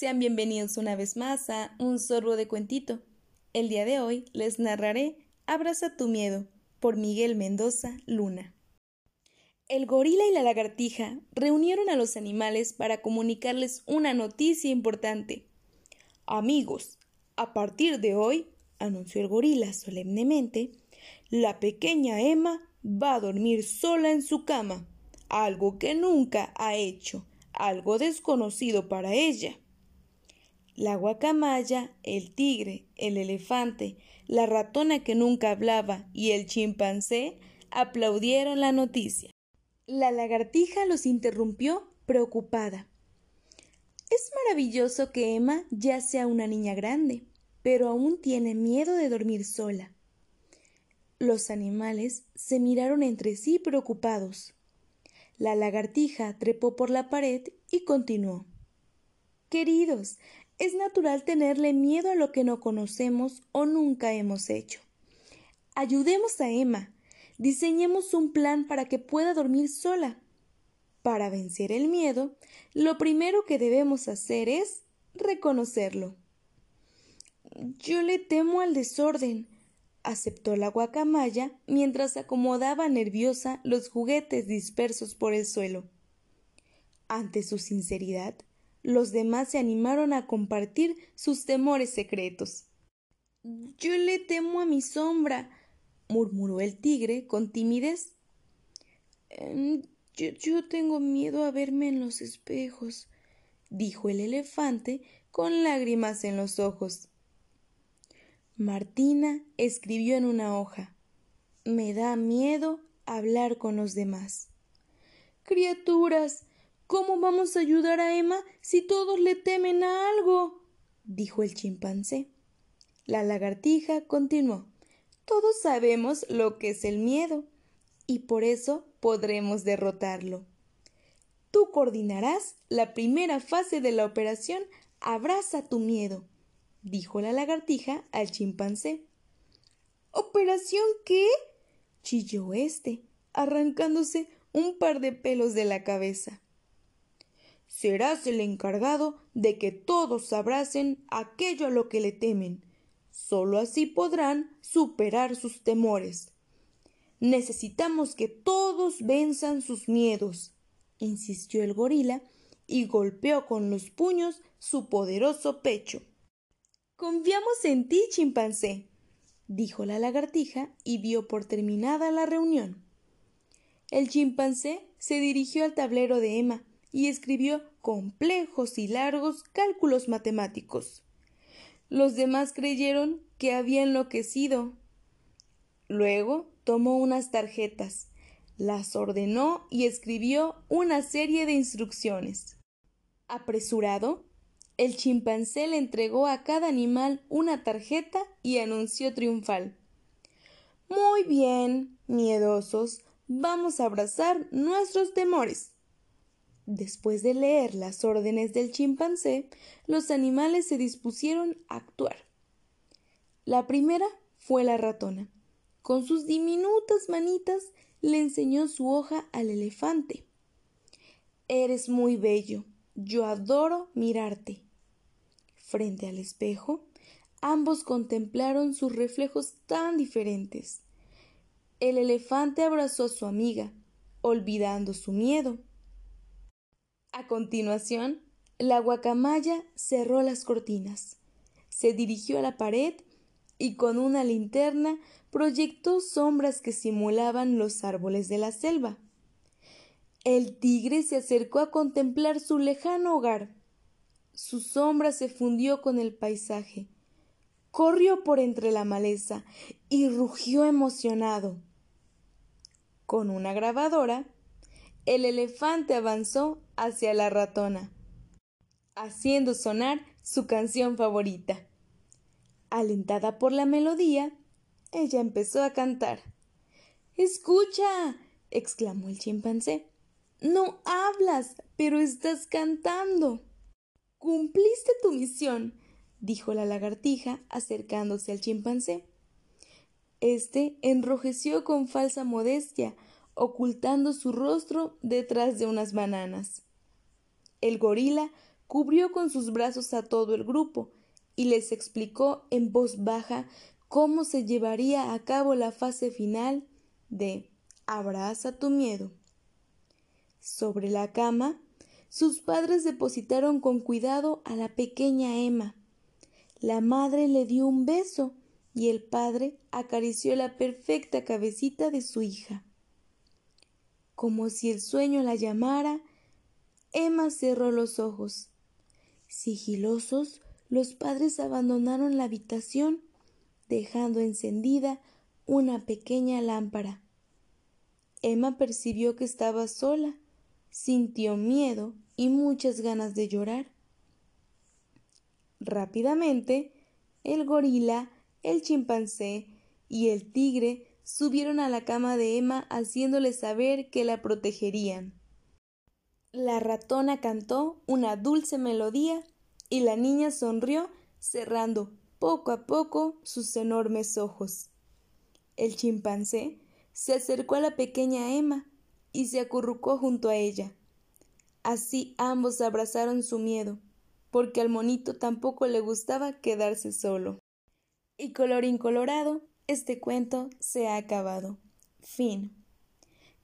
Sean bienvenidos una vez más a Un sorbo de cuentito. El día de hoy les narraré Abraza tu miedo por Miguel Mendoza Luna. El gorila y la lagartija reunieron a los animales para comunicarles una noticia importante. Amigos, a partir de hoy, anunció el gorila solemnemente, la pequeña Emma va a dormir sola en su cama, algo que nunca ha hecho, algo desconocido para ella. La guacamaya, el tigre, el elefante, la ratona que nunca hablaba y el chimpancé aplaudieron la noticia. La lagartija los interrumpió preocupada. Es maravilloso que Emma ya sea una niña grande, pero aún tiene miedo de dormir sola. Los animales se miraron entre sí preocupados. La lagartija trepó por la pared y continuó. Queridos, es natural tenerle miedo a lo que no conocemos o nunca hemos hecho. Ayudemos a Emma. Diseñemos un plan para que pueda dormir sola. Para vencer el miedo, lo primero que debemos hacer es reconocerlo. Yo le temo al desorden, aceptó la guacamaya mientras acomodaba nerviosa los juguetes dispersos por el suelo. Ante su sinceridad, los demás se animaron a compartir sus temores secretos. Yo le temo a mi sombra, murmuró el tigre con timidez. Em, yo, tengo miedo a verme en los espejos, dijo el elefante con lágrimas en los ojos. Martina escribió en una hoja Me da miedo hablar con los demás. Criaturas, ¿Cómo vamos a ayudar a Emma si todos le temen a algo? dijo el chimpancé. La lagartija continuó. Todos sabemos lo que es el miedo y por eso podremos derrotarlo. Tú coordinarás la primera fase de la operación Abraza tu miedo, dijo la lagartija al chimpancé. ¿Operación qué? chilló éste, arrancándose un par de pelos de la cabeza serás el encargado de que todos abracen aquello a lo que le temen. Solo así podrán superar sus temores. Necesitamos que todos venzan sus miedos, insistió el gorila y golpeó con los puños su poderoso pecho. Confiamos en ti, chimpancé, dijo la lagartija y dio por terminada la reunión. El chimpancé se dirigió al tablero de Emma y escribió complejos y largos cálculos matemáticos. Los demás creyeron que había enloquecido. Luego tomó unas tarjetas, las ordenó y escribió una serie de instrucciones. Apresurado, el chimpancé le entregó a cada animal una tarjeta y anunció triunfal. Muy bien, miedosos, vamos a abrazar nuestros temores. Después de leer las órdenes del chimpancé, los animales se dispusieron a actuar. La primera fue la ratona. Con sus diminutas manitas le enseñó su hoja al elefante. Eres muy bello. Yo adoro mirarte. Frente al espejo, ambos contemplaron sus reflejos tan diferentes. El elefante abrazó a su amiga, olvidando su miedo. A continuación, la guacamaya cerró las cortinas, se dirigió a la pared y con una linterna proyectó sombras que simulaban los árboles de la selva. El tigre se acercó a contemplar su lejano hogar. Su sombra se fundió con el paisaje. Corrió por entre la maleza y rugió emocionado. Con una grabadora, el elefante avanzó hacia la ratona, haciendo sonar su canción favorita. Alentada por la melodía, ella empezó a cantar. Escucha. exclamó el chimpancé. No hablas, pero estás cantando. Cumpliste tu misión, dijo la lagartija, acercándose al chimpancé. Este enrojeció con falsa modestia, ocultando su rostro detrás de unas bananas. El gorila cubrió con sus brazos a todo el grupo y les explicó en voz baja cómo se llevaría a cabo la fase final de Abraza tu miedo. Sobre la cama, sus padres depositaron con cuidado a la pequeña Emma. La madre le dio un beso y el padre acarició la perfecta cabecita de su hija. Como si el sueño la llamara, Emma cerró los ojos. Sigilosos, los padres abandonaron la habitación, dejando encendida una pequeña lámpara. Emma percibió que estaba sola, sintió miedo y muchas ganas de llorar. Rápidamente, el gorila el chimpancé y el tigre subieron a la cama de Emma haciéndole saber que la protegerían. La ratona cantó una dulce melodía y la niña sonrió cerrando poco a poco sus enormes ojos. El chimpancé se acercó a la pequeña Emma y se acurrucó junto a ella. Así ambos abrazaron su miedo, porque al monito tampoco le gustaba quedarse solo. Y color incolorado, este cuento se ha acabado. Fin.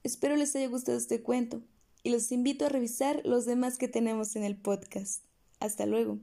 Espero les haya gustado este cuento y los invito a revisar los demás que tenemos en el podcast. Hasta luego.